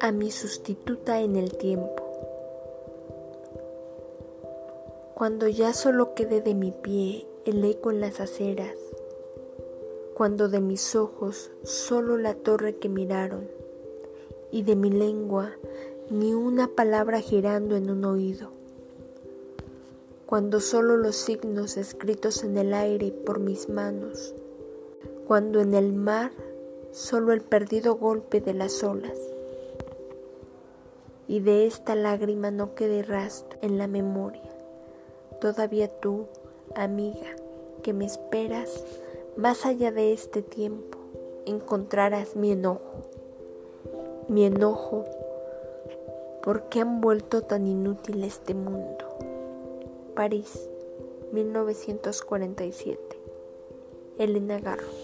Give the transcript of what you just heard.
a mi sustituta en el tiempo. Cuando ya solo quede de mi pie el eco en las aceras, cuando de mis ojos solo la torre que miraron, y de mi lengua ni una palabra girando en un oído, cuando solo los signos escritos en el aire por mis manos, cuando en el mar solo el perdido golpe de las olas, y de esta lágrima no quede rastro en la memoria. Todavía tú, amiga, que me esperas, más allá de este tiempo, encontrarás mi enojo. Mi enojo porque han vuelto tan inútil este mundo. París, 1947. Elena Garro.